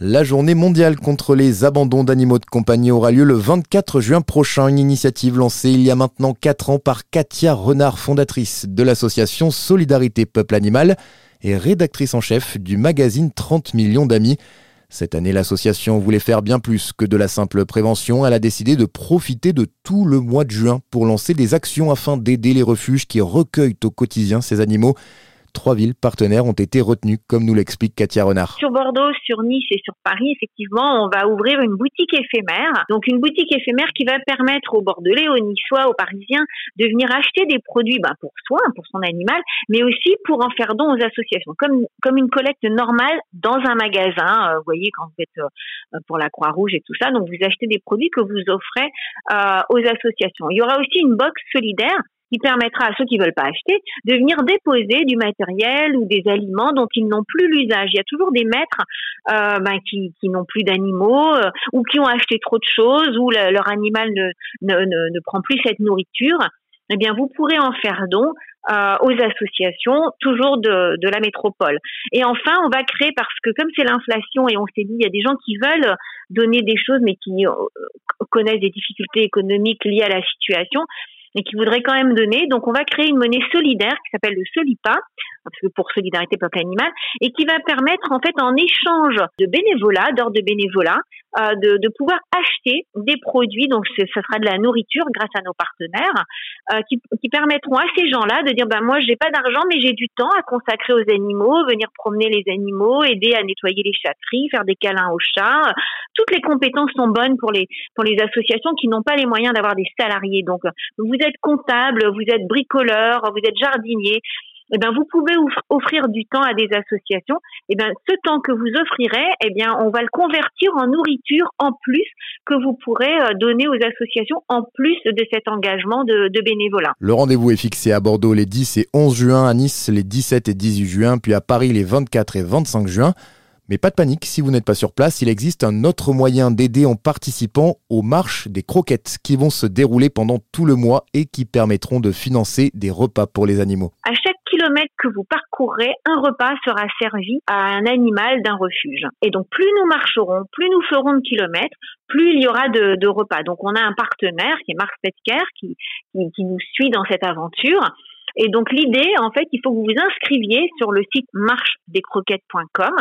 La journée mondiale contre les abandons d'animaux de compagnie aura lieu le 24 juin prochain, une initiative lancée il y a maintenant 4 ans par Katia Renard, fondatrice de l'association Solidarité Peuple Animal et rédactrice en chef du magazine 30 millions d'amis. Cette année, l'association voulait faire bien plus que de la simple prévention. Elle a décidé de profiter de tout le mois de juin pour lancer des actions afin d'aider les refuges qui recueillent au quotidien ces animaux. Trois villes partenaires ont été retenues, comme nous l'explique Katia Renard. Sur Bordeaux, sur Nice et sur Paris, effectivement, on va ouvrir une boutique éphémère. Donc une boutique éphémère qui va permettre aux Bordelais, aux Niçois, aux Parisiens de venir acheter des produits ben, pour soi, pour son animal, mais aussi pour en faire don aux associations, comme, comme une collecte normale dans un magasin. Euh, vous voyez, quand vous êtes euh, pour la Croix-Rouge et tout ça, donc vous achetez des produits que vous offrez euh, aux associations. Il y aura aussi une box solidaire qui permettra à ceux qui veulent pas acheter de venir déposer du matériel ou des aliments dont ils n'ont plus l'usage. Il y a toujours des maîtres euh, ben, qui, qui n'ont plus d'animaux euh, ou qui ont acheté trop de choses ou leur animal ne, ne, ne, ne, prend plus cette nourriture. Eh bien, vous pourrez en faire don euh, aux associations, toujours de, de la métropole. Et enfin, on va créer, parce que comme c'est l'inflation et on s'est dit, il y a des gens qui veulent donner des choses mais qui euh, connaissent des difficultés économiques liées à la situation, et qui voudrait quand même donner. Donc, on va créer une monnaie solidaire qui s'appelle le Solipa, pour Solidarité Peuple Animal, et qui va permettre, en fait, en échange de bénévolat, d'ordre de bénévolat, euh, de, pouvoir acheter des produits, donc ce sera de la nourriture grâce à nos partenaires, euh, qui, qui, permettront à ces gens-là de dire, ben moi, j'ai pas d'argent, mais j'ai du temps à consacrer aux animaux, venir promener les animaux, aider à nettoyer les chatteries, faire des câlins aux chats. Toutes les compétences sont bonnes pour les pour les associations qui n'ont pas les moyens d'avoir des salariés. Donc, vous êtes comptable, vous êtes bricoleur, vous êtes jardinier, eh bien, vous pouvez offrir du temps à des associations. Eh bien, ce temps que vous offrirez, eh bien, on va le convertir en nourriture en plus que vous pourrez euh, donner aux associations en plus de cet engagement de, de bénévolat. Le rendez-vous est fixé à Bordeaux les 10 et 11 juin, à Nice les 17 et 18 juin, puis à Paris les 24 et 25 juin. Mais pas de panique, si vous n'êtes pas sur place, il existe un autre moyen d'aider en participant aux marches des croquettes qui vont se dérouler pendant tout le mois et qui permettront de financer des repas pour les animaux. À chaque kilomètre que vous parcourrez, un repas sera servi à un animal d'un refuge. Et donc plus nous marcherons, plus nous ferons de kilomètres, plus il y aura de, repas. Donc on a un partenaire qui est Marc Petker qui, nous suit dans cette aventure et donc l'idée, en fait, il faut que vous vous inscriviez sur le site marchedescroquettes.com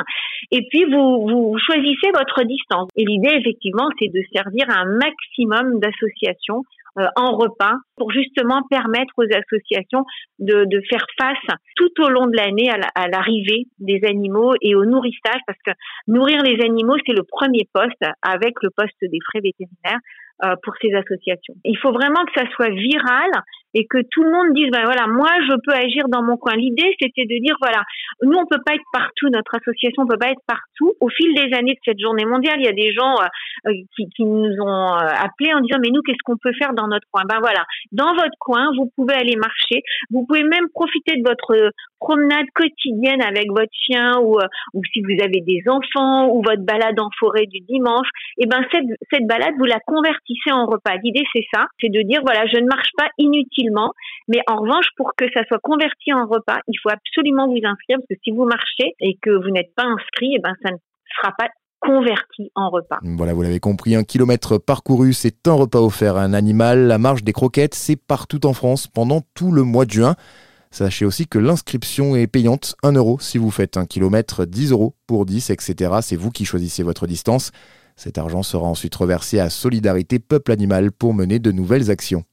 et puis vous, choisissez votre distance. Et l'idée, effectivement, c'est de servir un maximum d'associations euh, en repas pour justement permettre aux associations de, de faire face tout au long de l'année à l'arrivée des animaux et au nourrissage parce que nourrir les animaux, c'est le premier poste avec le poste des frais vétérinaires euh, pour ces associations. Il faut vraiment que ça soit viral et que tout le monde dise ben voilà moi je peux agir dans mon coin. L'idée c'était de dire voilà nous on peut pas être partout, notre association peut pas être partout. Au fil des années de cette journée mondiale, il y a des gens euh, qui, qui, nous ont euh, appelés en disant mais nous qu'est-ce qu'on peut faire dans notre coin? Ben voilà, dans votre coin vous pouvez aller marcher, vous pouvez même profiter de votre promenade quotidienne avec votre chien ou, euh, ou si vous avez des enfants ou votre balade en forêt du dimanche, et ben cette, cette balade vous la convertissez en repas. L'idée c'est ça, c'est de dire voilà je ne marche pas mais en revanche, pour que ça soit converti en repas, il faut absolument vous inscrire parce que si vous marchez et que vous n'êtes pas inscrit, eh ben ça ne sera pas converti en repas. Voilà, vous l'avez compris, un kilomètre parcouru, c'est un repas offert à un animal. La marche des croquettes, c'est partout en France pendant tout le mois de juin. Sachez aussi que l'inscription est payante, 1 euro si vous faites un kilomètre, 10 euros pour 10, etc. C'est vous qui choisissez votre distance. Cet argent sera ensuite reversé à Solidarité Peuple Animal pour mener de nouvelles actions.